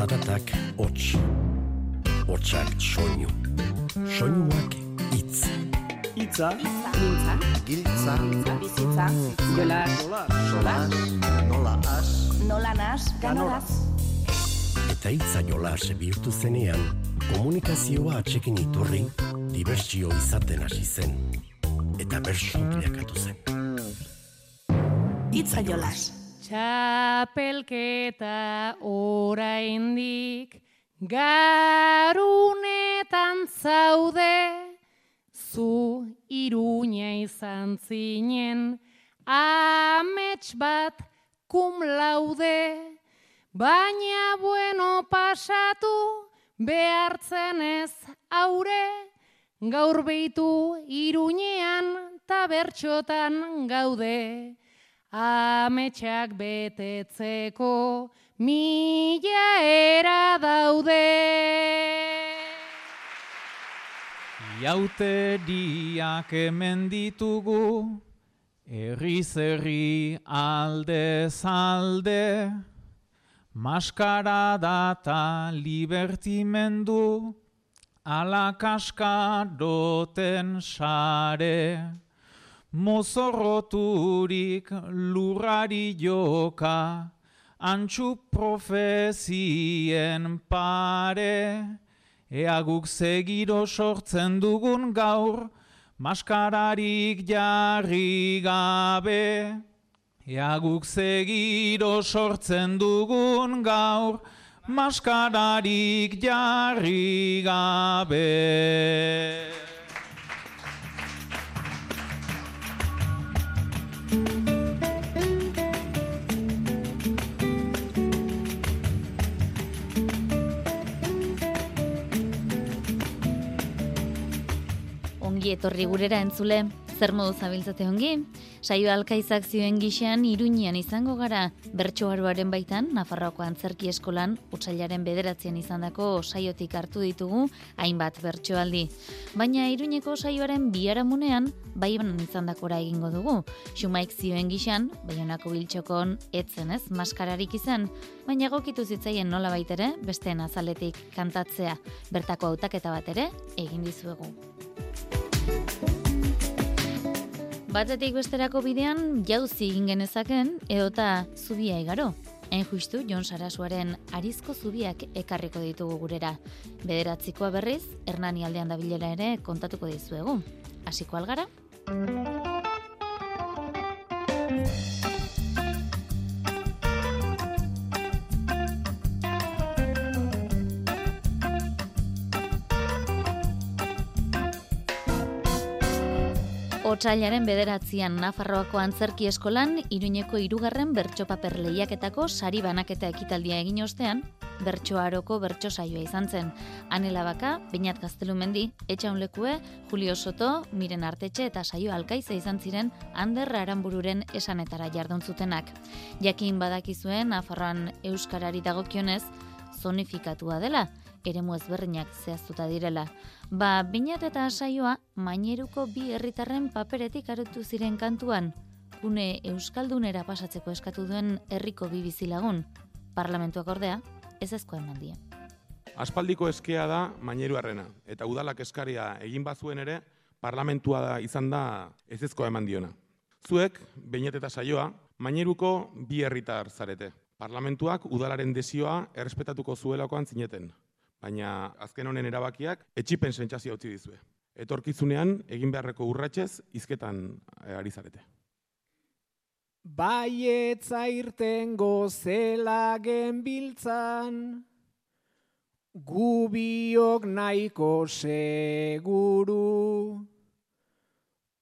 Zaratak hots. Hotsak soinu. Soinuak hitz. Itza, Mintza, Giltza, bizitza, jola, sola, nola as, nola nas, ganoraz. Eta hitza jolas bihurtu zenean, komunikazioa atxekin iturri, dibertsio izaten hasi zen. Eta bersu bilakatu zen. Itza jolas. Txapelketa oraindik garunetan zaude. Zu iruña izan zinen amets bat kum laude. Baina bueno pasatu behartzen ez aure. Gaur beitu iruñean ta bertxotan gaude ametsak betetzeko mila era daude. Iauteriak hemen ditugu, herriz herri alde, maskara data libertimendu, ala kaskaroten sare. Mozorroturik lurrari joka, antxu profezien pare, ea guk segiro sortzen dugun gaur, maskararik jarri gabe. Ea guk segiro sortzen dugun gaur, maskararik jarri gabe. Etorri gurera entzule, zer modu zabiltzate ongi? Saio alkaizak zioen gixean iruñean izango gara, bertsoaroaren baitan, Nafarroako antzerki eskolan, utxailaren bederatzen izandako saiotik hartu ditugu, hainbat bertsoaldi. Baina iruñeko saioaren biharamunean, bai izandakora egingo dugu. Xumaik zioen gixan, baionako biltxokon etzen ez, maskararik izan, baina egokitu zitzaien nola baitere, besteen azaletik kantatzea, bertako hautaketa bat ere, egin dizuegu. Batetik besterako bidean jauzi egin genezaken edota zubia igaro. Hain justu Jon Sarasuaren arizko zubiak ekarriko ditugu gurera. Bederatzikoa berriz, Hernani aldean dabilera ere kontatuko dizuegu. Hasiko algara? Otsailaren bederatzian Nafarroako antzerki eskolan Iruñeko hirugarren bertsopaper lehiaketako sari banaketa ekitaldia egin ostean, bertsoaroko bertso saioa izan zen. Anela Baka, Beñat Gaztelumendi, Etxaunlekue, Julio Soto, Miren Artetxe eta saio alkaiza izan ziren Ander Aranbururen esanetara jardun zutenak. Jakin badakizuen Nafarroan euskarari dagokionez, zonifikatua dela, eremu ezberdinak zehaztuta direla. Ba, binat eta saioa, maineruko bi herritarren paperetik arutu ziren kantuan, gune Euskaldunera pasatzeko eskatu duen herriko bi bizilagun. Parlamentuak ordea, ez ezko eman die. Aspaldiko eskea da maineruarrena, eta udalak eskaria egin bazuen ere, parlamentua da izan da ez ezkoa eman diona. Zuek, beinet eta saioa, maineruko bi herritar zarete. Parlamentuak udalaren desioa errespetatuko zuelakoan zineten, baina azken honen erabakiak etxipen sentsazio utzi dizue. Etorkizunean egin beharreko urratsez hizketan eh, ari zarete. baietza irtengo zela genbiltzan, gubiok nahiko seguru,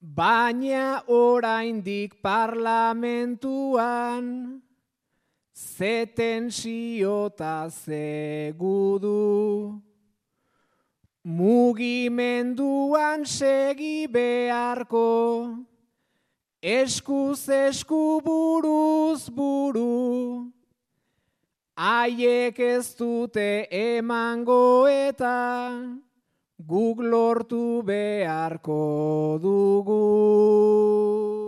baina oraindik parlamentuan, zeten siota zegudu. Mugimenduan segi beharko, eskuz esku buruz buru, haiek ez dute emango eta guk lortu beharko dugu.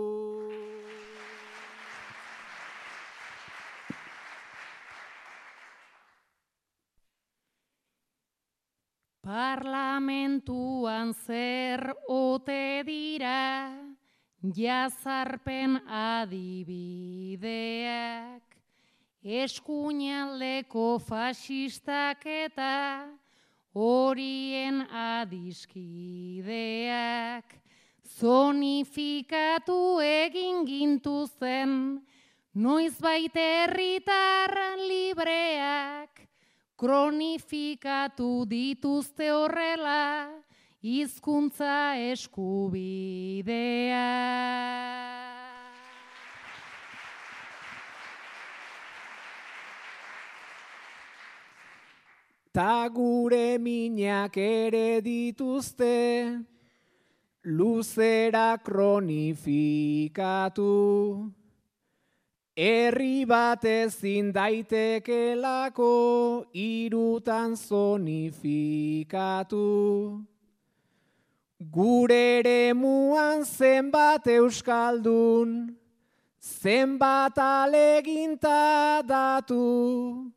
Parlamentuan zer ote dira, jazarpen adibideak, eskuinaldeko fasistak eta horien adiskideak, zonifikatu egin gintuzen, noiz baite herritar libreak, kronifikatu dituzte horrela, hizkuntza eskubidea. Ta gure minak ere dituzte, luzera kronifikatu. Herri bat ezin daitekelako irutan zonifikatu. Gure ere muan zenbat euskaldun, zenbat aleginta datu.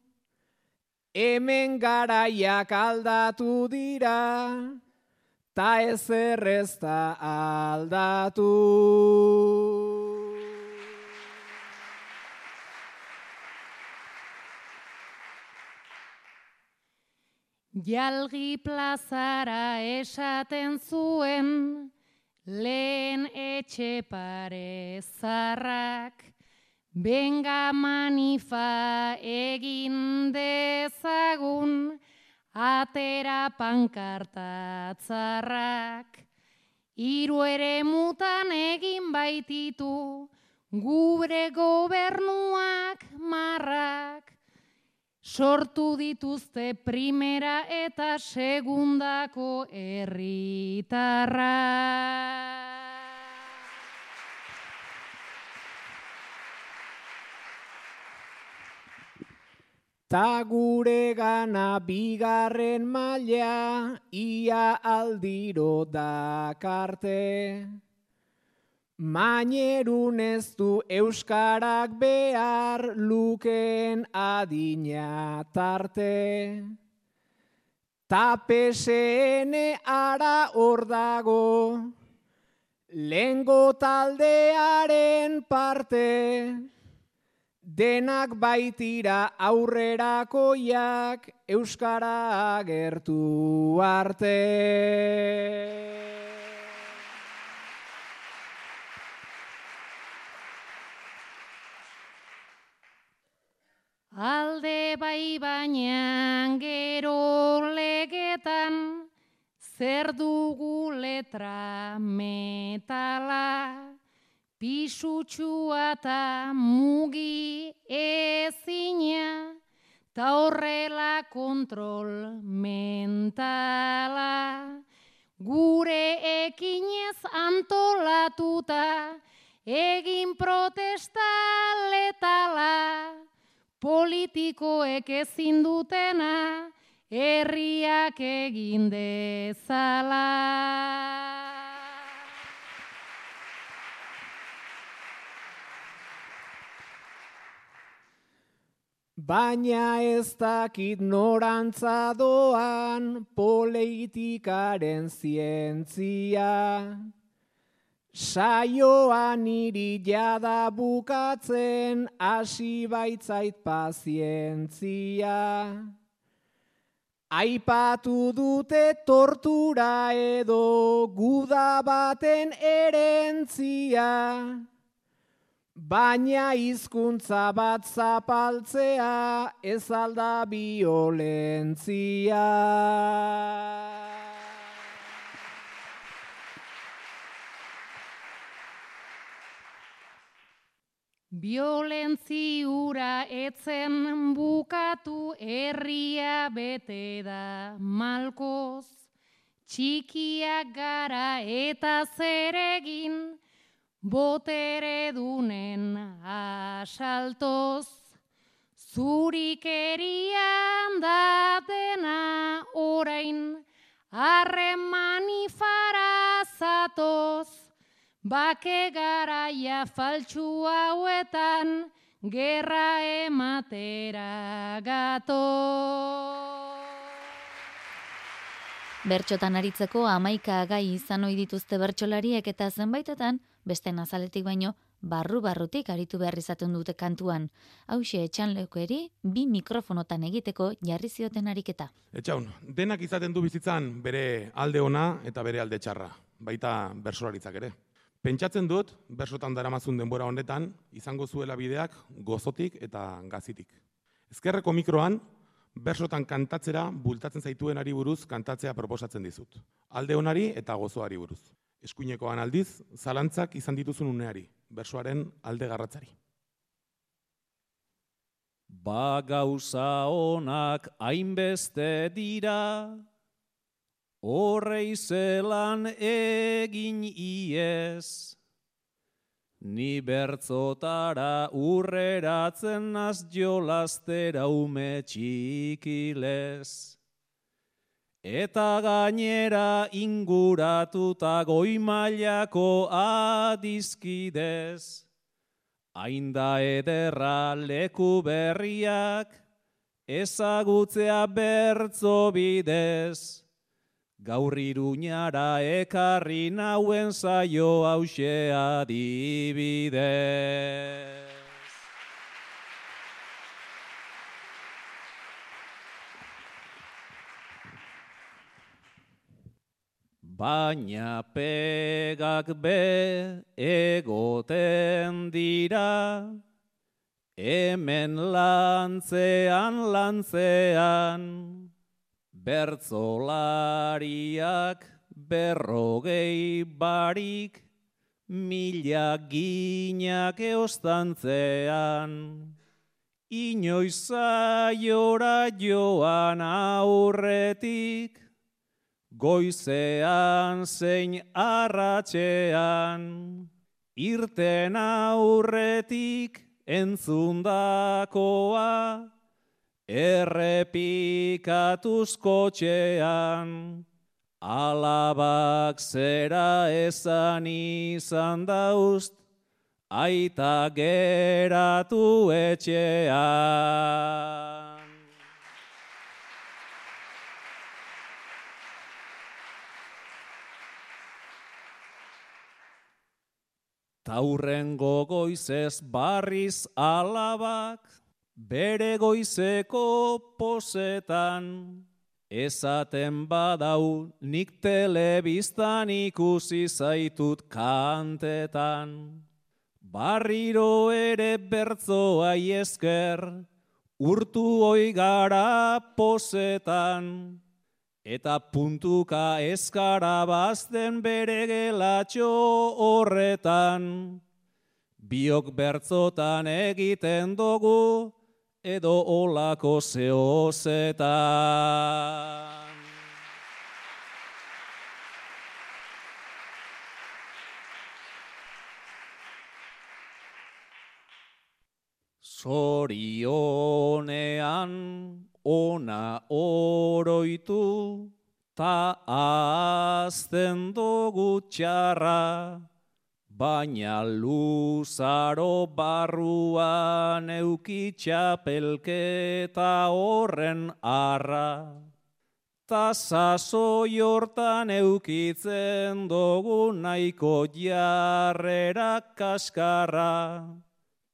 Hemen garaiak aldatu dira, ta ez errezta aldatu. Jalgi plazara esaten zuen, lehen etxe pare zarrak, benga manifa egin dezagun, atera pankartatzarrak. Iru ere mutan egin baititu, gure gobernuak marrak, sortu dituzte primera eta segundako herritarra. Ta gure gana bigarren maila ia aldiro dakarte. Mainerun ez du euskarak behar luken adina tarte. Ta PSN ara hor dago, lengo taldearen parte. Denak baitira aurrerakoiak euskara agertu arte. Alde bai baina gero legetan, zer dugu letra metala, pisutxua eta mugi ezina, ta horrela kontrol mentala. Gure ekinez antolatuta, egin protesta letala, politikoek ezin dutena, herriak egin dezala. Baina ez dakit norantza doan politikaren zientzia. Saioan niri jada bukatzen hasi baitzait pazientzia. Aipatu dute tortura edo guda baten erentzia. Baina hizkuntza bat zapaltzea ez alda Biolentziura etzen bukatu herria bete da malkoz, txikiak gara eta zeregin, botere dunen asaltoz. Zurik erian da dena orain, harremani farazatoz. Bake garaia faltsu hauetan, gerra ematera gato. Bertxotan aritzeko amaika gai izan ohi dituzte bertsolariek eta zenbaitetan, beste nazaletik baino, barru-barrutik aritu behar izaten dute kantuan. Hauxe etxan leukoeri, bi mikrofonotan egiteko jarri zioten ariketa. Etxaun, denak izaten du bizitzan bere alde ona eta bere alde txarra, baita bersolaritzak ere. Pentsatzen dut, bersotan daramazun denbora honetan, izango zuela bideak gozotik eta gazitik. Ezkerreko mikroan, bersotan kantatzera bultatzen zaituen ari buruz kantatzea proposatzen dizut. Alde onari eta gozoari buruz. Eskuinekoan aldiz, zalantzak izan dituzun uneari, bersoaren alde garratzari. Ba gauza onak hainbeste dira, horrei zelan egin iez, Ni bertzotara urreratzen az jolaztera ume txikilez. Eta gainera inguratuta goimailako adizkidez. Ainda ederra leku berriak ezagutzea bertzo bidez. Gaur iruñara ekarri nauen zaio hause adibidez. Baina pegak be egoten dira, hemen lantzean lantzean, bertzolariak berrogei barik mila ginak eostantzean. Inoiz aiora joan aurretik, goizean zein arratxean, irten aurretik entzundakoa, Errepikatuz kotxean, alabak zera esan izan daust, aita geratu etxean. Taurren gogoizez barriz alabak, bere goizeko posetan, esaten badau nik telebistan ikusi zaitut kantetan. Barriro ere bertzoa esker, urtu oigara posetan, eta puntuka eskara bazten bere gelatxo horretan. Biok bertzotan egiten dugu, edo olako zehozetan. Zorionean ona oroitu, ta azten dugu txarra, Baina luzaro barruan eukitxapelketa horren arra. Ta sasoi hortan eukitzen dugu nahiko jarrera kaskarra.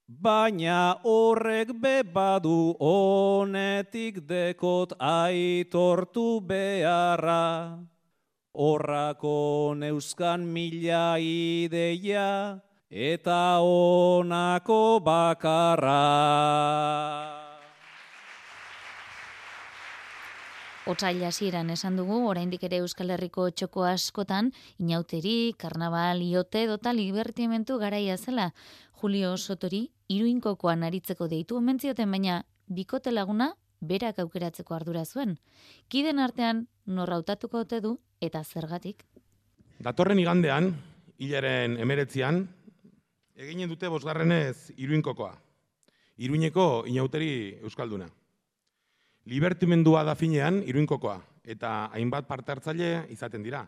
Baina horrek bebadu honetik dekot aitortu beharra. Horrako neuzkan mila ideia eta onako bakarra. Otsaila hasieran esan dugu, oraindik ere Euskal Herriko txoko askotan, inauteri, karnaval, iote, dota libertimentu garaia zela. Julio Sotori, iruinkokoan aritzeko deitu omentzioten, baina bikote laguna berak aukeratzeko ardura zuen. Kiden artean, norrautatuko ote du eta zergatik. Datorren igandean, hilaren emeretzian, eginen dute bosgarrenez iruinkokoa. Iruineko inauteri euskalduna. Libertimendua da finean iruinkokoa, eta hainbat parte hartzaile izaten dira.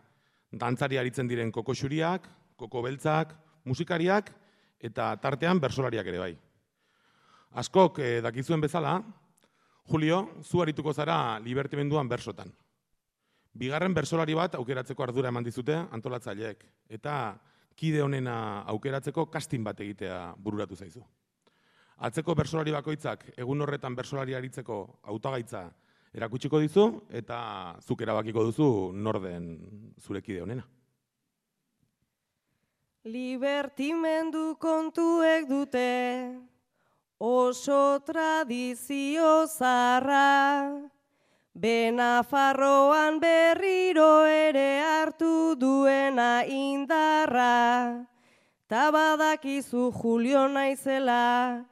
Dantzari aritzen diren kokoxuriak, koko beltzak, musikariak, eta tartean bersolariak ere bai. Askok eh, dakizuen bezala, Julio, zu harituko zara libertimenduan bersotan. Bigarren bersolari bat aukeratzeko ardura eman dizute antolatzaileek eta kide honena aukeratzeko kastin bat egitea bururatu zaizu. Atzeko bersolari bakoitzak egun horretan bersolari aritzeko hautagaitza erakutsiko dizu eta zuk erabakiko duzu norden zure kide honena. Libertimendu kontuek dute oso tradizio zarra, Benafarroan berriro ere hartu duena indarra, Tabadakizu Julio naizela,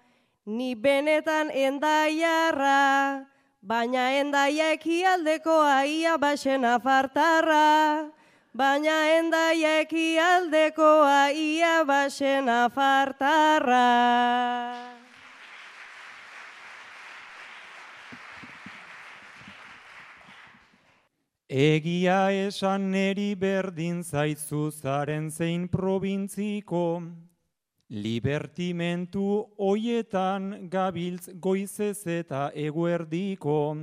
ni benetan endaiarra, baina endaia ekialdeko aia basena fartarra, baina endaia ekialdeko aia basena fartarra. Egia esan neri berdin zaitzu zaren zein probintziko, libertimentu hoietan gabiltz goizez eta eguerdiko,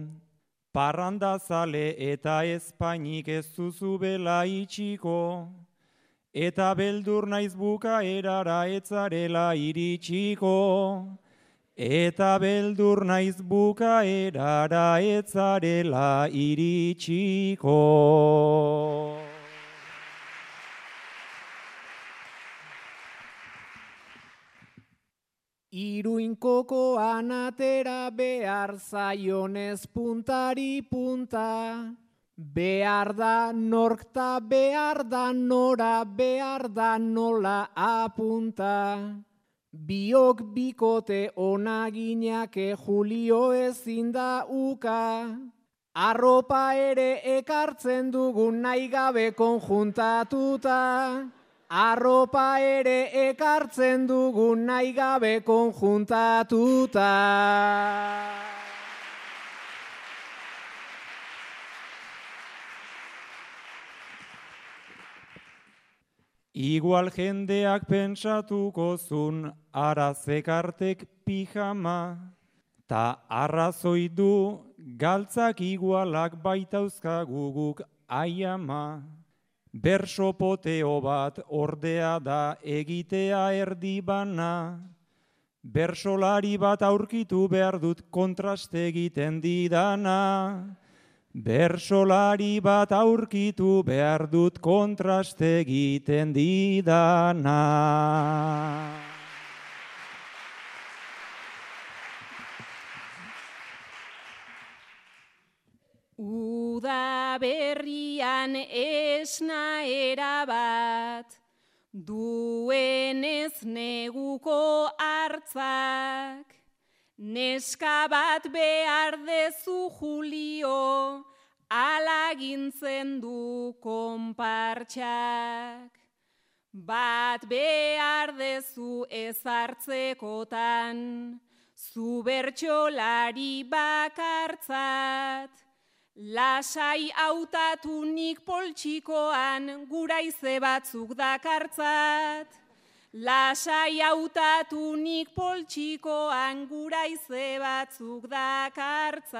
parrandazale eta espainik ez zuzu bela itxiko, eta beldur naiz buka erara etzarela iritsiko, Eta beldur naiz buka erara etzarela iritsiko. Iruinkoko anatera behar zaionez puntari punta. Behar da norkta, behar da nora, behar da nola apunta. Biok bikote onaginake Julio ezin da uka. Arropa ere ekartzen dugun nahi gabe konjuntatuta. Arropa ere ekartzen dugun nahi gabe konjuntatuta. Igual jendeak pentsatuko zun arazekartek pijama, ta arrazoi du galtzak igualak baitauzka guguk aiama. Berso poteo bat ordea da egitea erdi bana, bersolari bat aurkitu behar dut kontraste egiten didana. Bersolari bat aurkitu behar dut kontraste egiten didana. Uda berrian esna erabat, duenez neguko hartzak, neska bat behar dezu Julio, alagintzen du konpartxak. Bat behar dezu ezartzekotan, zu bertxolari bakartzat, lasai hautatu nik poltsikoan guraize batzuk dakartzat. Lasai hautatu nik poltsikoan guraize batzuk dakartzat.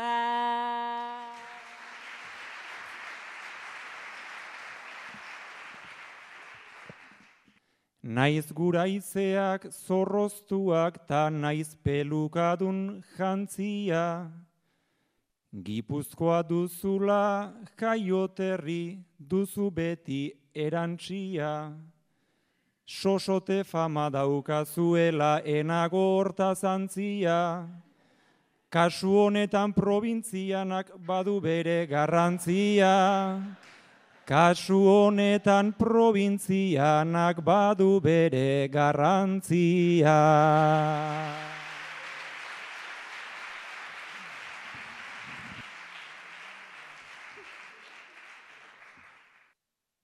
Naiz guraizeak zorroztuak ta naiz pelukadun jantzia. Gipuzkoa duzula jaioterri duzu beti erantxia. Sosote fama daukazuela enago horta zantzia. Kasu honetan probintzianak badu bere garrantzia. Kasu honetan probintzianak badu bere garrantzia.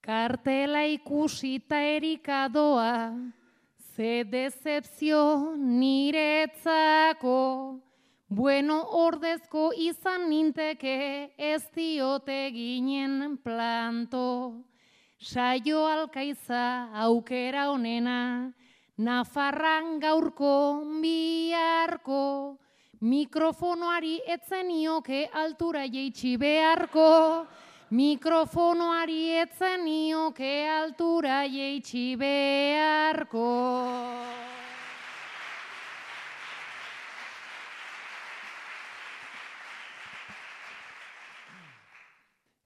Kartela ikusita erikadoa, ze decepzio niretzako, bueno ordezko izan ninteke ez diote ginen planto. Saio alkaiza aukera onena, Nafarran gaurko biharko, mikrofonoari etzenioke altura jeitsi beharko, Mikrofonoari etzen nioke altura jeitsi beharko.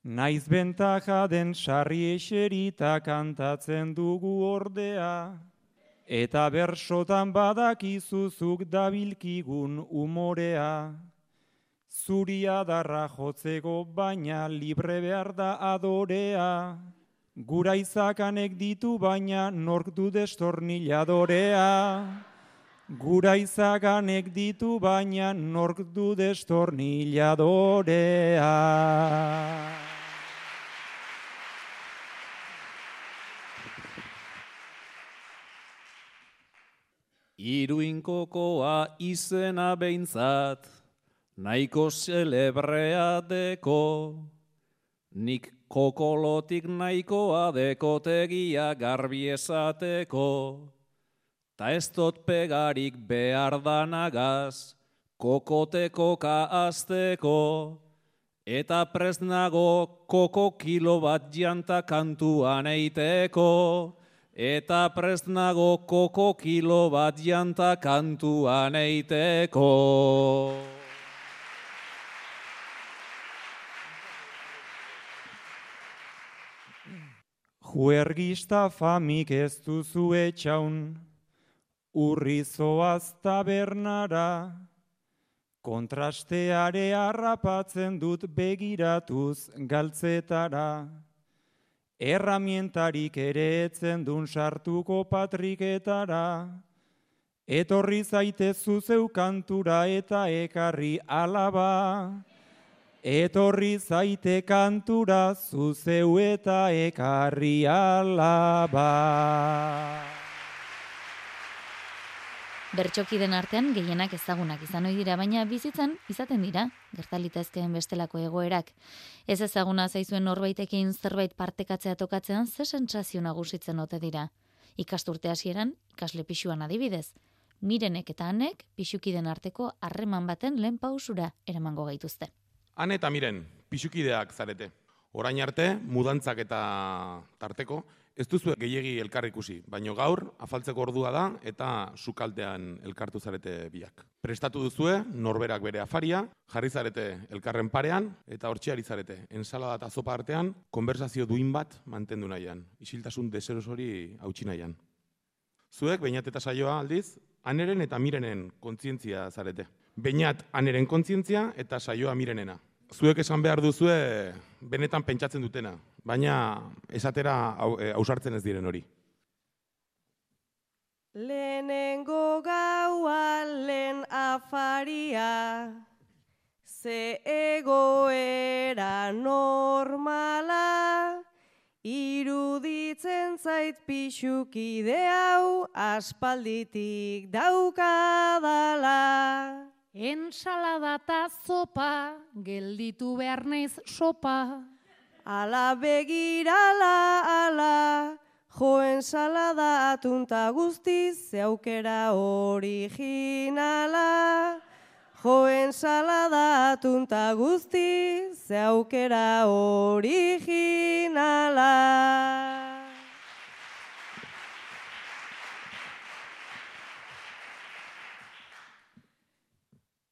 Naiz bentaja den sarri eserita kantatzen dugu ordea, eta bersotan badakizuzuk dabilkigun umorea. Zuria darra jotzeko baina libre behar da adorea, gura izakanek ditu baina nork du destorniladorea. Gura izaganek ditu baina nork du destorniladorea. Iruinkokoa izena behintzat, nahiko celebrea deko, nik kokolotik nahikoa dekotegia garbi esateko, ta ez dot pegarik behar danagaz, kokoteko ka azteko, eta presnago koko kilo bat janta kantuan eiteko, eta prest nago koko kilo bat janta kantuan eiteko. Juergista famik ez duzu etxaun, urri zoaz tabernara, kontrasteare harrapatzen dut begiratuz galtzetara. Erramientarik ere etzen dun sartuko patriketara, etorri zaite zuzeu kantura eta ekarri alaba. Etorri zaite kantura zuzeu eta ekarri alaba. Bertxokiden artean gehienak ezagunak izan ohi dira, baina bizitzan izaten dira, gertalitezkeen bestelako egoerak. Ez ezaguna zaizuen norbaitekin zerbait partekatzea tokatzean ze sentsazio nagusitzen ote dira. Ikasturte hasieran ikasle pixuan adibidez. Mirenek eta hanek pixukiden arteko harreman baten lehen pausura eramango gaituzte. Han eta miren, pixukideak zarete. Orain arte, mudantzak eta tarteko, Ez duzu gehiegi elkar ikusi, baino gaur afaltzeko ordua da eta sukaltean elkartu zarete biak. Prestatu duzue, norberak bere afaria, jarri zarete elkarren parean eta hortxiari zarete. Ensalada eta zopa artean, konversazio duin bat mantendu nahian. Isiltasun deseros hori hautsi nahian. Zuek, bainat eta saioa aldiz, aneren eta mirenen kontzientzia zarete. Bainat aneren kontzientzia eta saioa mirenena zuek esan behar duzue benetan pentsatzen dutena, baina esatera e, ausartzen ez diren hori. Lehenengo gaua lehen afaria, ze egoera normala, iruditzen zait pixukide hau aspalditik daukadala. Ensalada eta zopa, gelditu behar naiz sopa. Ala begirala, ala, jo ensalada atunta guztiz, zeaukera originala. Jo ensalada atunta guztiz, zeaukera originala.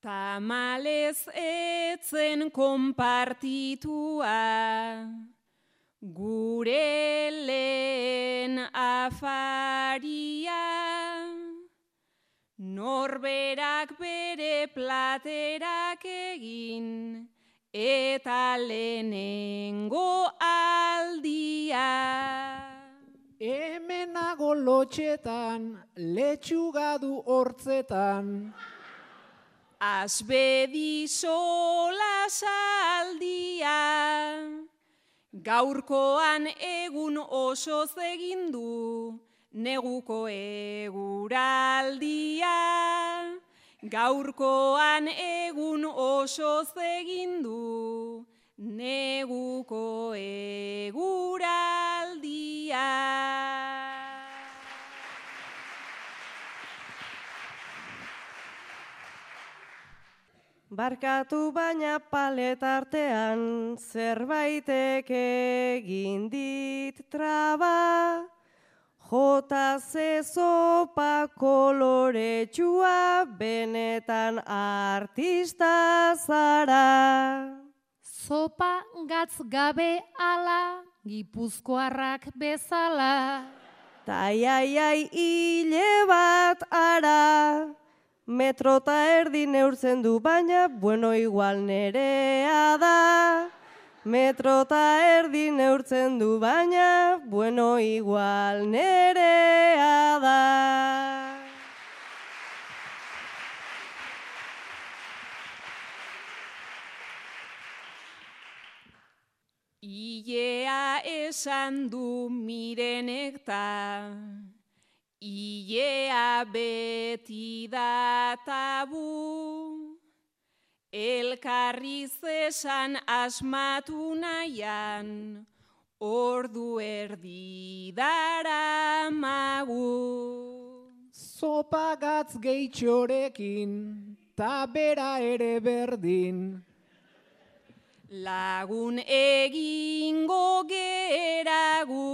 Tamalez etzen konpartitua, gure lehen afaria, norberak bere platerak egin, eta lehenengo aldia. Hemenago lotxetan, letxugadu hortzetan, Azbedi sola saldia, gaurkoan egun oso zegindu, neguko eguraldia. Gaurkoan egun oso zegindu, neguko eguraldia. Barkatu baina paletartean zerbaitek egin dit traba. Jota zezopa koloretsua benetan artista zara. Zopa gatz gabe ala, gipuzkoarrak bezala. Taiaiai hile bat ara, metrota erdi neurtzen du baina, bueno igual nerea da. Metrota erdi neurtzen du baina, bueno igual nerea da. Ilea esan du mirenek ta, Ilea beti da tabu, Elkarri zesan asmatu nahian, ordu erdi dara magu. Zopa gatz gehitxorekin, ta bera ere berdin. Lagun egingo geragu,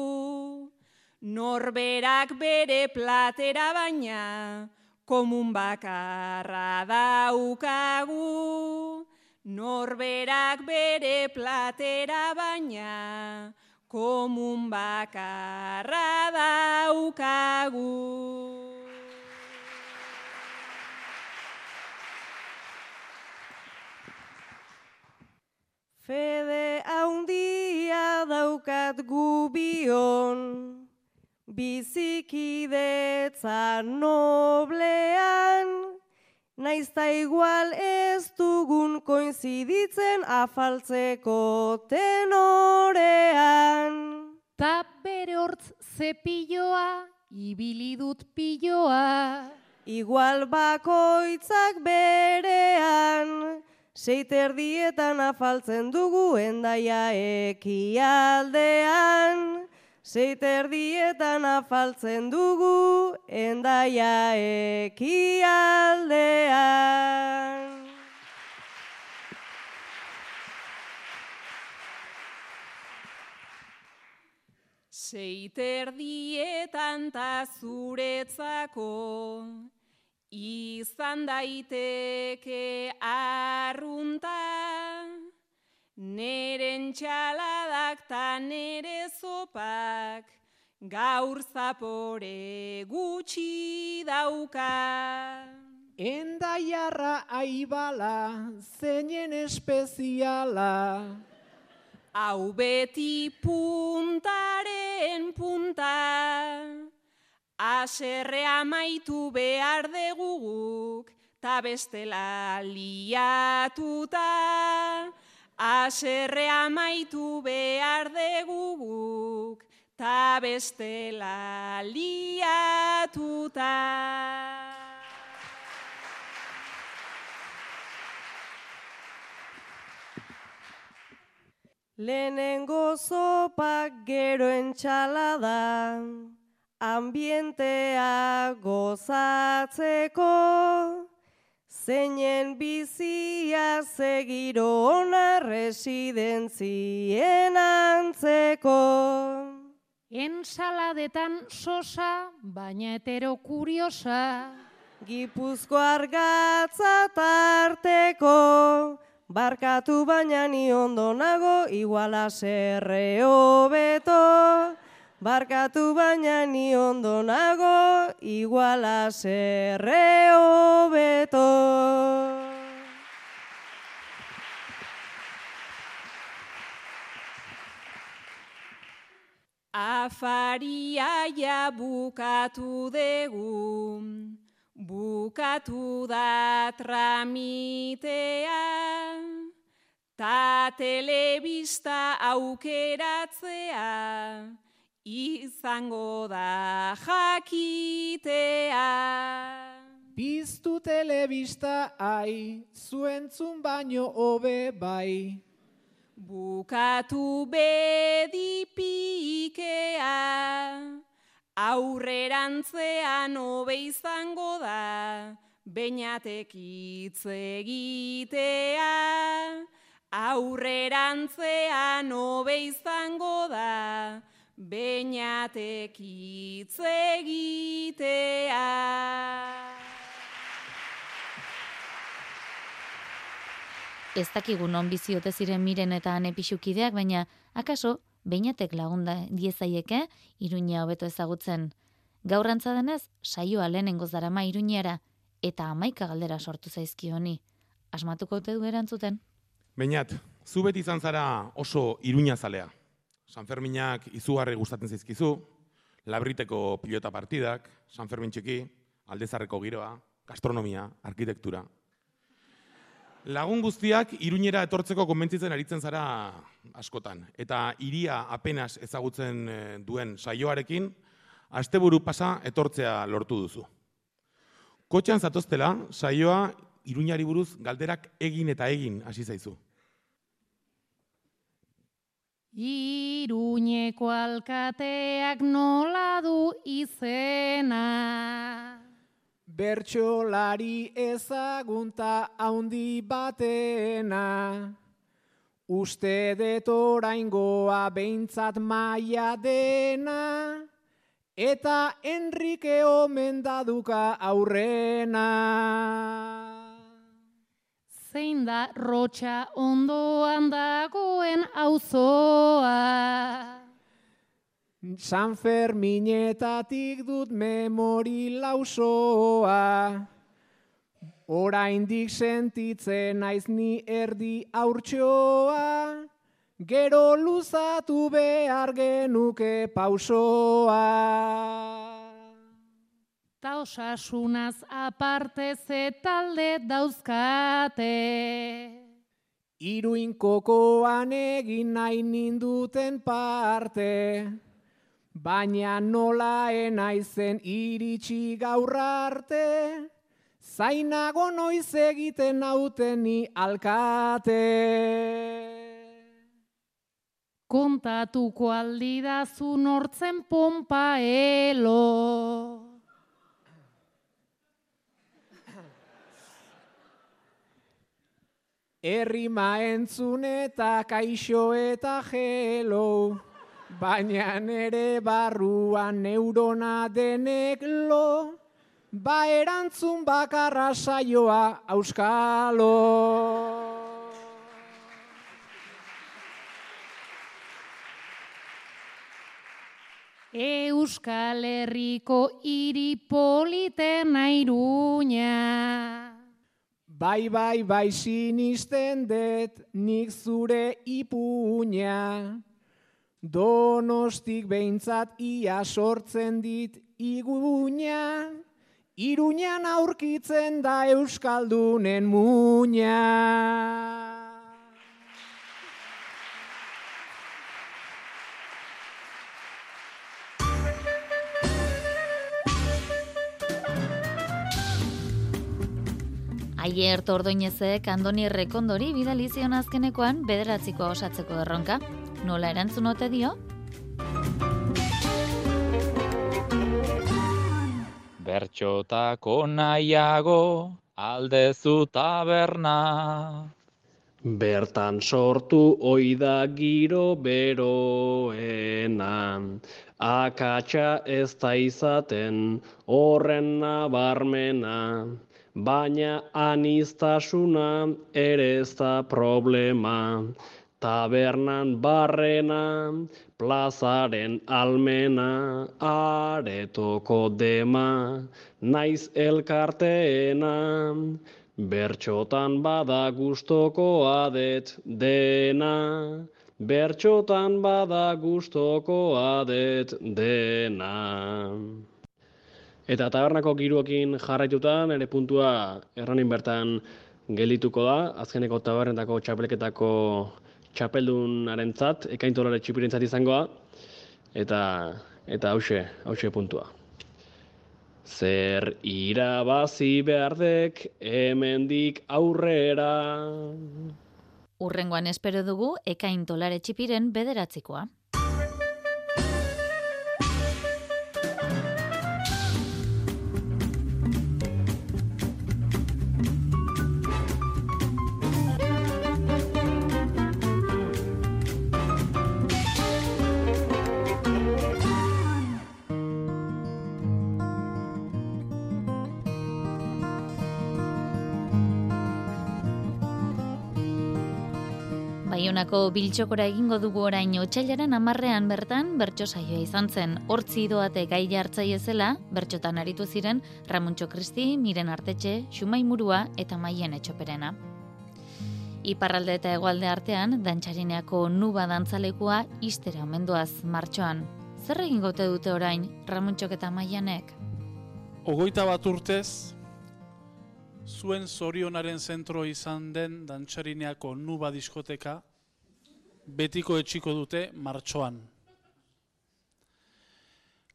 norberak bere platera baina, komun bakarra daukagu. Norberak bere platera baina, komun bakarra daukagu. Fede haundia daukat gubion, bizikidetza noblean, naizta igual ez dugun koinziditzen afaltzeko tenorean. Ta bere hortz zepilloa, ibili dut pilloa. Igual bakoitzak berean, Seiterdietan afaltzen dugu endaia ekialdean. Seiterdietan afaltzen dugu endaia ekialdean. Seiterdietan ta zuretzako, izan daiteke arrunta, neren txaladak ta nere zopak, gaur zapore gutxi dauka. Endaiarra aibala, zeinen espeziala. Hau beti puntaren punta, aserre amaitu behar deguguk, ta bestela liatuta. Aserre amaitu behar deguguk, ta bestela liatuta. Lehenengo zopak gero entxalada, ambientea gozatzeko, zeinen bizia segiro ona residentzien antzeko. Ensaladetan sosa, baina hetero kuriosa. Gipuzko argatza tarteko, barkatu baina ni ondo nago, iguala serreo beto. Barkatu baina ni ondo nago, iguala serreo beto. Afaria ja bukatu dugu, bukatu da tramitea, ta telebista aukeratzea, izango da jakitea. Piztu telebista ai, zuentzun baino hobe bai. Bukatu bedipikea, aurrerantzean hobe izango da, beinatek hitz egitea, aurrerantzean hobe izango da, beinatek hitz egitea. Ez dakigu non bizi ote ziren miren eta ane pixukideak, baina akaso beinatek lagunda diezaieke Iruña hobeto ezagutzen. Gaur antza denez, saioa lehenengo zarama Iruñara eta amaika galdera sortu zaizkio honi. Asmatuko ote du erantzuten? Beinat, zu beti izan zara oso Iruña zalea. San Ferminak izugarri gustatzen zaizkizu, Labriteko pilota partidak, San Fermin txiki, Aldezarreko giroa, gastronomia, arkitektura. Lagun guztiak iruñera etortzeko konbentzitzen aritzen zara askotan. Eta iria apenas ezagutzen eh, duen saioarekin, asteburu pasa etortzea lortu duzu. Kotxean zatoztela, saioa iruñari buruz galderak egin eta egin hasi zaizu. Iruñeko alkateak nola du izena. Bertxolari ezagunta haundi batena. Uste det oraingoa behintzat maia dena. Eta Enrique omen daduka aurrena. Zein da rotxa ondoan dagoen auzoa. San Ferminetatik dut memori lausoa. Oraindik sentitzen naiz ni erdi aurtsoa. Gero luzatu behar genuke pausoa. Ta osasunaz aparte ze talde dauzkate. Iruin kokoan egin nahi ninduten parte. Baina nola enaizen iritsi gaur arte. Zainago noiz egiten nauteni alkate. Kontatuko aldidazu nortzen pompa Errima entzun eta kaixo eta gelo, baina nere barruan neurona denek lo, ba erantzun bakarra saioa auskalo. Euskal Herriko hiri politen airuña. Bai, bai, bai sinisten det nik zure ipuña. Donostik behintzat ia sortzen dit iguña. Iruñan aurkitzen da Euskaldunen muña. Aier Tordoinezek Andoni Rekondori bidali zion azkenekoan bederatzikoa osatzeko erronka. Nola erantzun ote dio? Bertxotako nahiago aldezu taberna. Bertan sortu oida giro beroena, akatsa ez da izaten horren nabarmena, baina anistasuna ere ez da problema. Tabernan barrena, plazaren almena, aretoko dema, naiz elkarteena. Bertxotan bada gustoko adet dena, bertxotan bada gustoko adet dena. Eta tabernako giruekin jarraitutan, ere puntua erranin bertan gelituko da, azkeneko tabernetako txapelketako txapeldunarentzat, ekaintolare txipirentzat izangoa, eta eta hause, hause puntua. Zer irabazi behardek hemendik aurrera. Urrengoan espero dugu ekain tolare txipiren bederatzikoa. Baionako biltxokora egingo dugu orain otxailaren amarrean bertan bertso saioa izan zen. Hortzi doate gai jartzaile zela, bertxotan aritu ziren Ramuntxo Kristi, Miren Artetxe, Xumai Murua eta Maien Etxoperena. Iparralde eta hegoalde artean, dantxarineako nuba dantzalekua istera omenduaz martxoan. Zer egingote dute orain, Ramuntxok eta Maianek? Ogoita bat urtez, zuen zorionaren zentro izan den dantxarineako nuba diskoteka, betiko etxiko dute martxoan.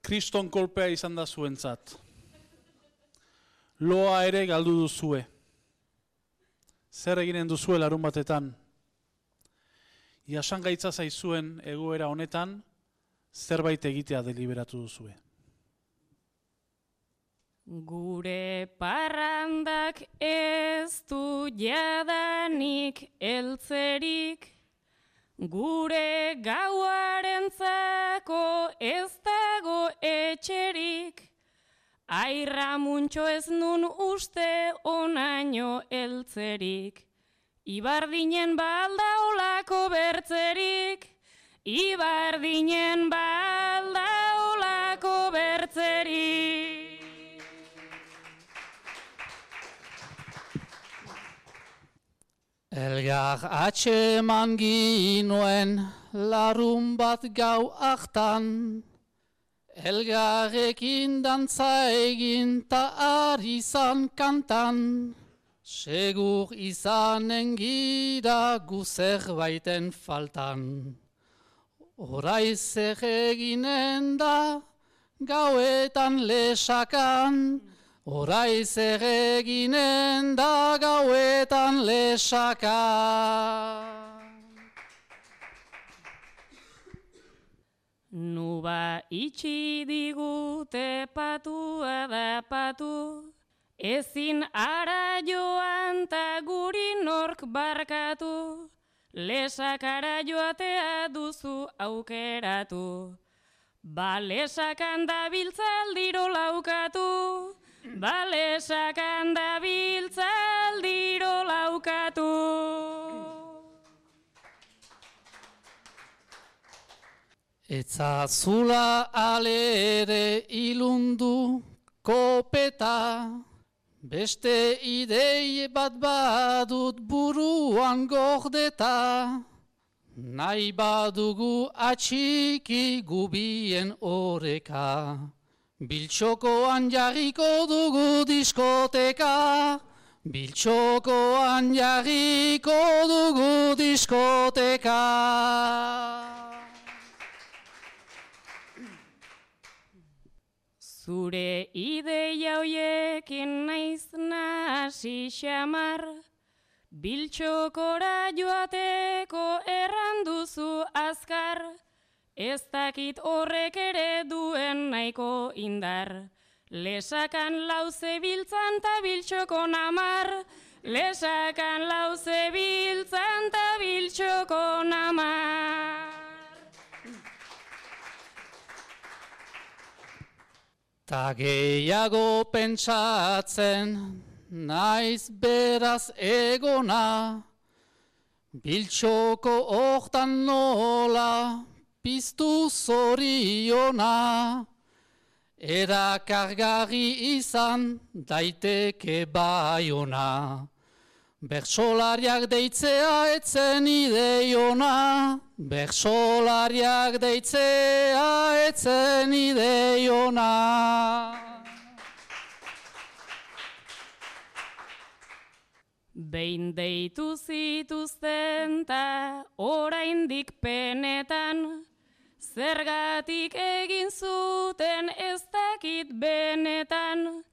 Kriston kolpea izan da zuentzat. Loa ere galdu duzue. Zer eginen duzue larun batetan? Iasan gaitza zaizuen egoera honetan, zerbait egitea deliberatu duzue. Gure parrandak ez du jadanik eltzerik, gure gauarentzako ez dago etxerik, airra muntxo ez nun uste onaino eltzerik, ibardinen balda olako bertzerik, ibardinen balda olako bertzerik. Elgar atxeman ginuen larun bat gau hartan, Elgarrekin dantza egin ta ari zan kantan, Segur izanen gira gu zerbaiten faltan. Horai zer eginen da gauetan lesakan, Horai zer eginen da gauetan lesaka. Nuba itxi digute patua da patu, ezin ara joan ta guri nork barkatu, lesakara joatea duzu aukeratu. Ba lesakan da biltzaldiro laukatu, Balesakan da biltzaldiro laukatu. Etza zula alere ilundu kopeta, beste idei bat badut buruan gordeta, nahi badugu atxiki gubien oreka. Biltxokoan jarriko dugu diskoteka, Biltxokoan jarriko dugu diskoteka. Zure ideia hoiekin naiz nasi xamar, Biltxokora joateko erranduzu azkar, Ez dakit horrek ere duen nahiko indar. Lesakan lauze biltzan ta biltxoko namar. Lesakan lauze biltzan ta biltxoko namar. Ta gehiago pentsatzen, naiz beraz egona, biltxoko hortan nola, piztu zoriona, erakargarri izan daiteke baiona. Bersolariak deitzea etzen ideiona, Bersolariak deitzea etzen ideiona. Behin deitu zituzten ta oraindik penetan, Zergatik egin zuten ez dakit benetan,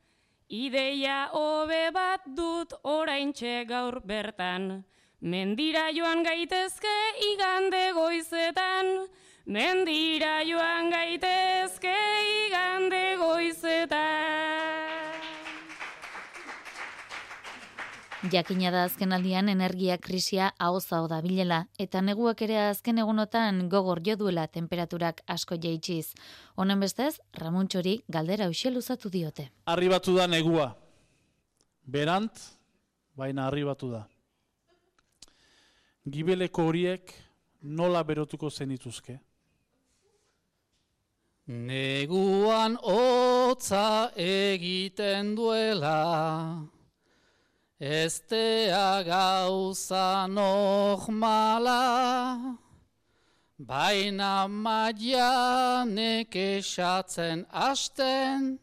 Ideia hobe bat dut oraintxe gaur bertan, Mendira joan gaitezke igande goizetan, Mendira joan gaitezke igande goizetan. Jakina da azken aldian energia krisia ahoza da bilela, eta neguak ere azken egunotan gogor jo duela temperaturak asko jaitsiz. Honen bestez, Ramuntxori galdera uxie luzatu diote. Arribatu da negua. Berant, baina arribatu da. gibeleko horiek nola berotuko zenituzke? Neguan hotza egiten duela, Estea gauza normala, baina maianek esatzen hasten,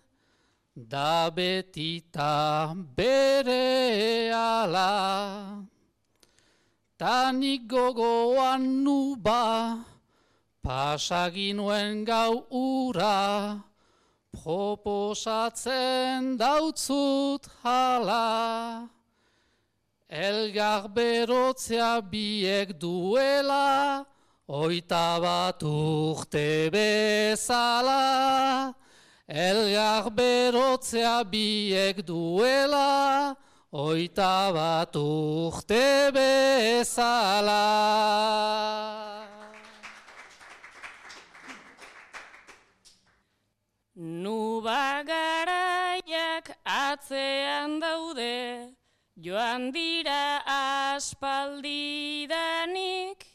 da betita bere ala. Tanik gogoan nuba, pasaginuen gau ura, proposatzen dautzut hala. Elgar berotzea biek duela, oita bat urte bezala. Elgar berotzea biek duela, oita bat urte bezala. Nuba garaiak atzean daude, joan dira aspaldidanik,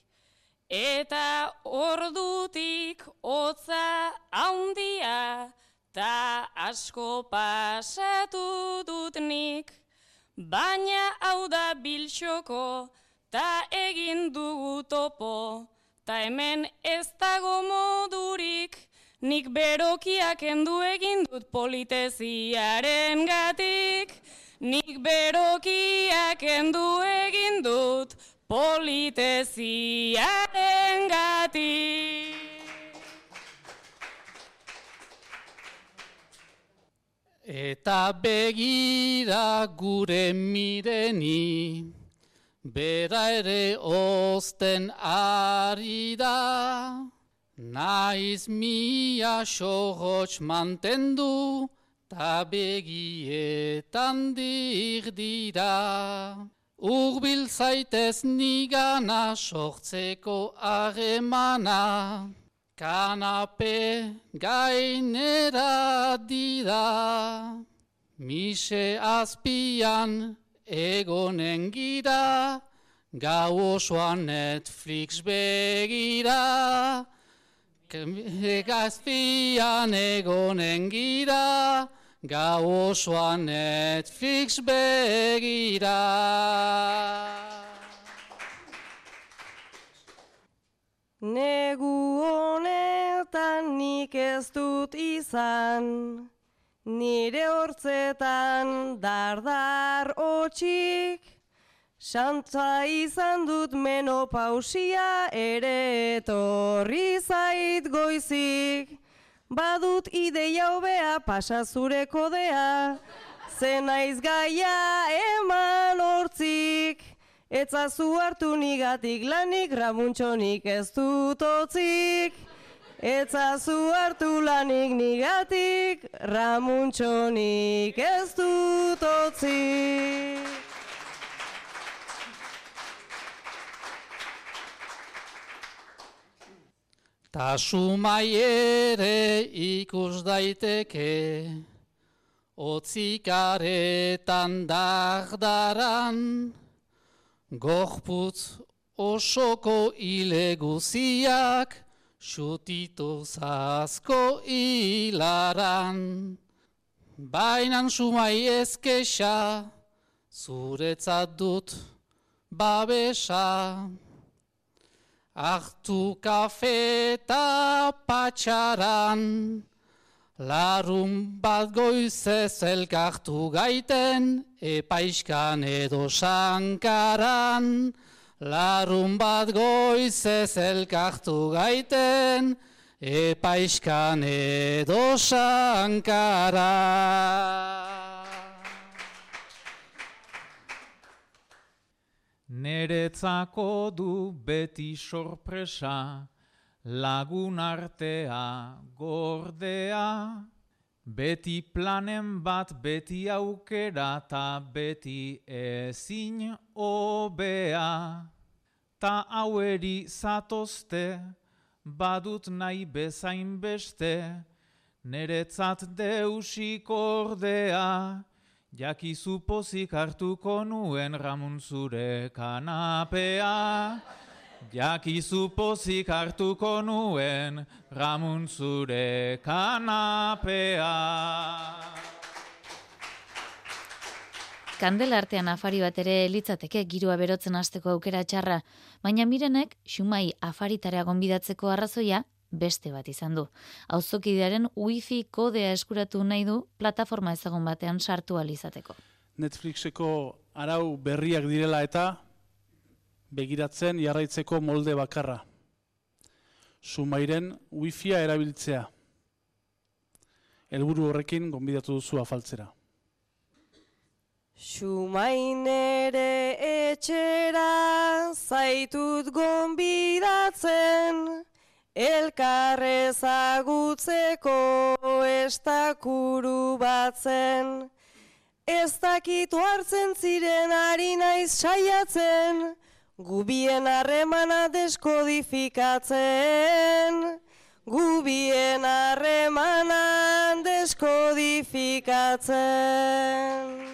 eta ordutik hotza haundia, ta asko pasatu dut nik. Baina hau da bilxoko, ta egin dugu topo, ta hemen ez dago modurik, nik berokiak endu egin dut politeziaren gatik. Nik berokiak endu egin dut politeziaren gatik. Eta begira gure mireni, bera ere ozten ari da. Naiz mia sohots mantendu, ta begietan dir dira. Urbil zaitez nigana sortzeko aremana, kanape gainera dira. Mise azpian egonen gira, gau osoan Netflix begira. Gazpian egonen gira, gau osoan Netflix begira. Negu honetan nik ez dut izan, nire hortzetan dardar otxik, Santza izan dut menopausia ere etorri zait goizik. Badut ideia hobea pasa zure kodea, zenaiz gaia eman hortzik. Etzazu hartu nigatik lanik ramuntxonik ez dut otzik. Etzazu hartu lanik nigatik ramuntxonik ez dut otzik. Ta sumai ere ikus daiteke, otzikaretan dagdaran, gorputz osoko ile guziak, xutitu zazko hilaran. Bainan sumai ezkesa, zuretzat dut babesa. Artu kafe eta patxaran, larun bat goizez elkartu gaiten, epaiskan edo sankaran. Larun bat goizez elkartu gaiten, epaiskan edo sankaran. Neretzako du beti sorpresa, lagun artea gordea, beti planen bat beti aukera ta beti ezin obea. Ta haueri zatozte, badut nahi bezain beste, neretzat deusik ordea, Jakizu pozik hartuko nuen ramun zure kanapea. Jakizu pozik hartuko nuen ramun zure kanapea. Kandela artean afari bat ere litzateke girua berotzen hasteko aukera txarra, baina mirenek xumai afaritarea gonbidatzeko arrazoia beste bat izan du. Auzokidearen wifi kodea eskuratu nahi du plataforma ezagun batean sartu alizateko. Netflixeko arau berriak direla eta begiratzen jarraitzeko molde bakarra. Sumairen wifia erabiltzea. Helburu horrekin gonbidatu duzu afaltzera. Xumain ere etxera zaitut gonbidatzen, elkarrezagutzeko estakuru batzen. Ez dakitu hartzen ziren ari naiz saiatzen, gubien harremana deskodifikatzen. Gubien harremana deskodifikatzen.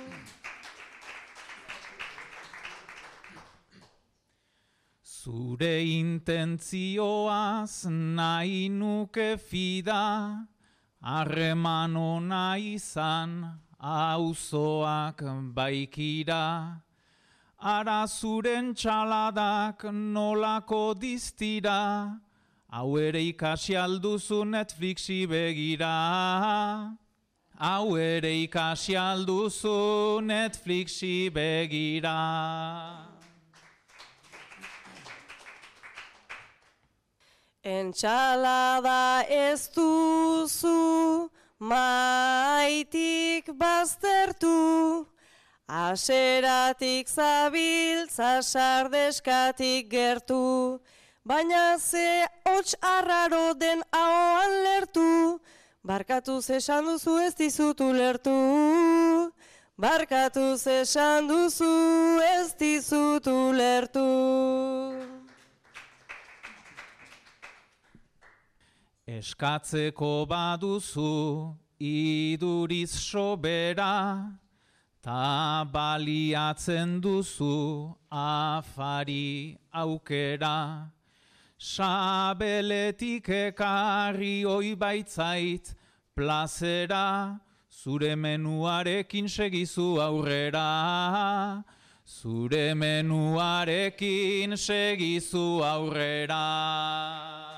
Zure intentzioaz nahi nuke fida, harreman ona izan auzoak baikira. Ara zuren txaladak nolako diztira, hau ere ikasi alduzu Netflixi begira. Hau ere ikasi alduzu Netflixi begira. Entxalada ez duzu maitik baztertu, aseratik zabiltza sardeskatik gertu, baina ze hots arraro den ahoan lertu, barkatu esan duzu ez dizutu lertu. Barkatu esan duzu ez dizutu lertu. Eskatzeko baduzu iduriz sobera, ta baliatzen duzu afari aukera. Sabeletik ekarri oi baitzait plazera, zure menuarekin segizu aurrera. Zure menuarekin segizu aurrera.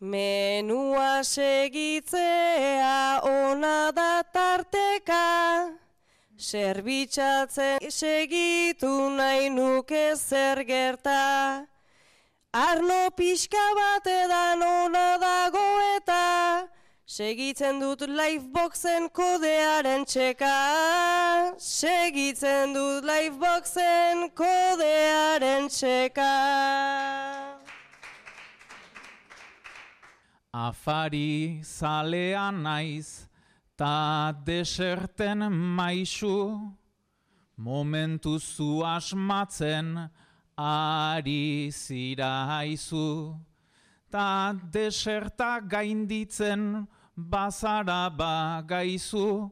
Menua segitzea ona da tarteka, zerbitzatzen segitu nahi nuke zer gerta. Arno pixka bat edan ona dago eta, segitzen dut liveboxen kodearen txeka. Segitzen dut liveboxen kodearen txeka. Afari zalea naiz, ta deserten maisu, momentu zu asmatzen ari ziraizu. Ta deserta gainditzen bazara bagaizu,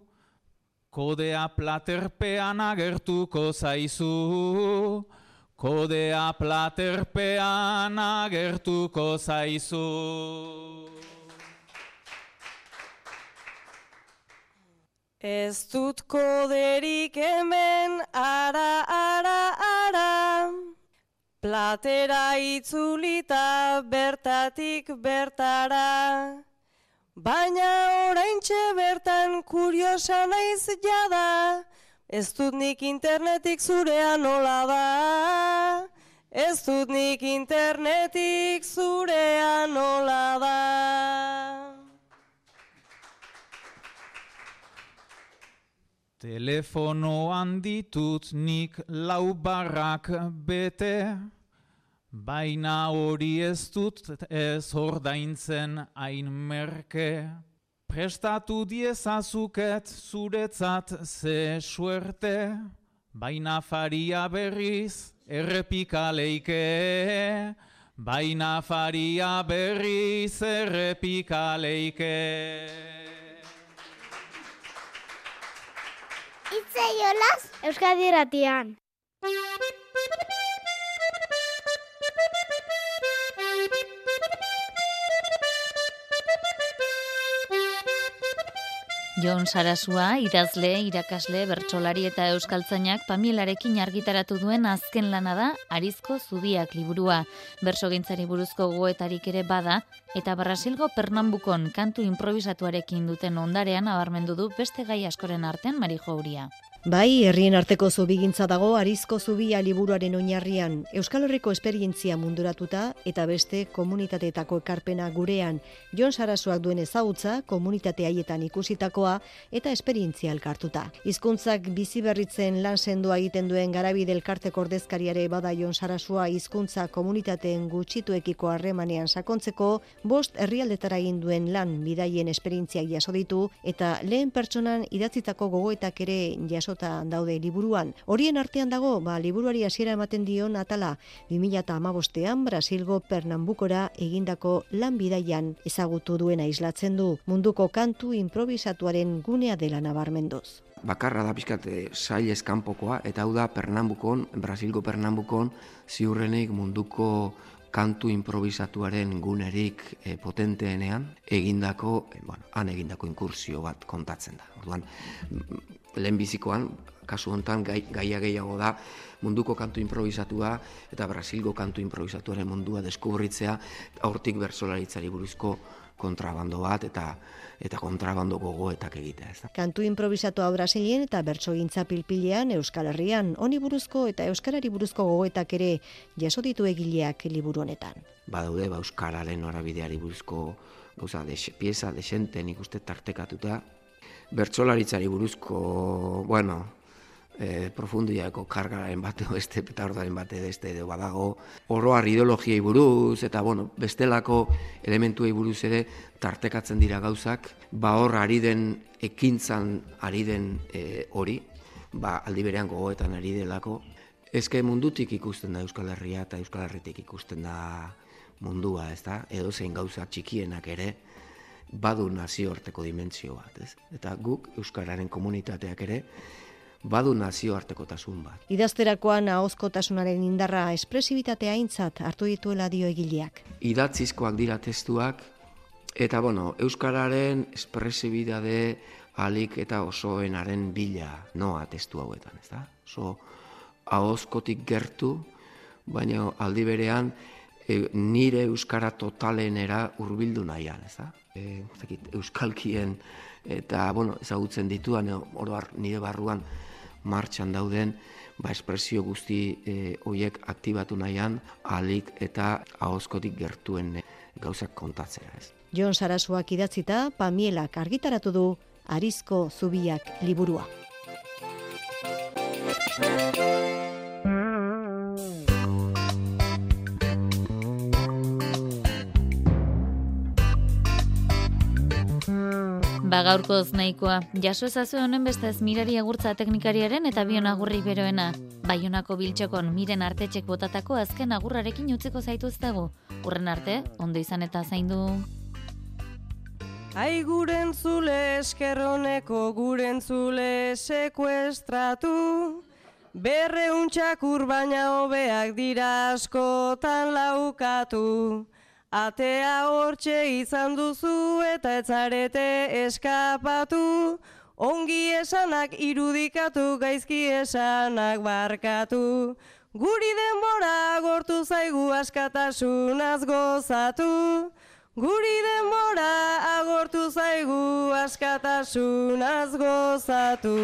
kodea platerpean agertuko zaizu. Kodea platerpean agertuko zaizu. Ez dut koderik hemen ara, ara, ara, platera itzulita bertatik bertara. Baina oraintxe bertan kuriosa naiz jada, ez dut nik internetik zurea nola da. Ez dut nik internetik zurea nola da. Telefonoan ditut nik lau barrak bete, baina hori ez dut ez ordaintzen hain merke. Prestatu diezazuket zuretzat ze suerte, baina faria berriz errepikaleike, baina faria berriz errepikaleike. Itzei olaz, Euskadi ratian. Jon Sarasua, idazle, irakasle, bertsolari eta euskaltzainak pamielarekin argitaratu duen azken lana da Arizko Zubiak liburua. Bersogintzari buruzko goetarik ere bada eta Brasilgo Pernambukon kantu improvisatuarekin duten ondarean abarmendu du beste gai askoren artean Marijo Uria. Bai, herrien arteko zubigintza dago Arizko Zubia liburuaren oinarrian, Euskal Herriko esperientzia munduratuta eta beste komunitateetako ekarpena gurean, Jon Sarasuak duen ezagutza, komunitate haietan ikusitakoa eta esperientzia elkartuta. Hizkuntzak bizi berritzen lan sendoa egiten duen garabide elkarteko ordezkariare bada Jon Sarasua hizkuntza komunitateen gutxituekiko harremanean sakontzeko, bost herrialdetara egin duen lan bidaien esperientziak jaso ditu eta lehen pertsonan idatzitako gogoetak ere jaso jasota daude liburuan. Horien artean dago, ba, liburuari hasiera ematen dion atala 2008an Brasilgo Pernambukora egindako lan bidaian ezagutu duena islatzen du munduko kantu improvisatuaren gunea dela nabarmendoz. Bakarra da pizkate sail eskanpokoa eta hau da Pernambukon, Brasilgo Pernambukon ziurrenik munduko kantu improvisatuaren gunerik e, potenteenean egindako, e, bueno, han egindako inkursio bat kontatzen da. Orduan, lehenbizikoan, kasu hontan gai, gaia gehiago da munduko kantu improvisatua eta Brasilgo kantu improvisatuaren mundua deskubritzea aurtik bersolaritzari buruzko kontrabando bat eta eta kontrabando gogoetak egitea. Ez Kantu improvisatua Brasilien eta bertsogintza pilpilean Euskal Herrian honi buruzko eta Euskarari buruzko gogoetak ere jaso ditu egileak liburu honetan. Badaude ba Euskararen norabideari buruzko gauza de pieza de xente nik uste tartekatuta bertsolaritzari buruzko, bueno, e, profundiako kargaren bate beste, eta ordaren bate beste edo badago, oroar ideologiai buruz, eta bueno, bestelako elementuei buruz ere tartekatzen dira gauzak, ba hor ari den ekintzan ari den e, hori, ba aldi berean gogoetan ari delako, ezke mundutik ikusten da Euskal Herria eta Euskal Herritik ikusten da mundua, ez da, edo zein gauza txikienak ere, badu nazioarteko dimentsio bat, ez? Eta guk euskararen komunitateak ere badu nazioartekotasun bat. Idazterakoan ahozkotasunaren indarra espresibitatea aintzat hartu dituela dio egileak. Idatzizkoak dira testuak eta bueno, euskararen espresibitate alik eta osoenaren bila noa testu hauetan, ezta? So ahozkotik gertu, baina aldi berean e, nire euskara totalenera hurbildu nahian, ez da? E, euskalkien eta bueno, ezagutzen dituan oroar nire barruan martxan dauden ba espresio guzti e, hoiek aktibatu nahian alik eta ahozkotik gertuen e, gauzak kontatzea, ez? Jon Sarasuak idatzita Pamielak argitaratu du Arizko Zubiak liburua. Ba gaurkoz nahikoa, jaso ezazu honen beste ez mirari agurtza teknikariaren eta bion agurri beroena. Baionako biltxokon miren artetxek botatako azken agurrarekin utzeko zaituztegu. Urren arte, ondo izan eta zaindu. Ai guren zule eskerroneko guren zule sekuestratu Berreuntxak urbaina hobeak dira askotan laukatu Atea hortxe izan duzu eta etzarete eskapatu, ongi esanak irudikatu gaizki esanak barkatu. Guri denbora agortu zaigu askatasunaz gozatu, guri denbora agortu zaigu askatasunaz gozatu.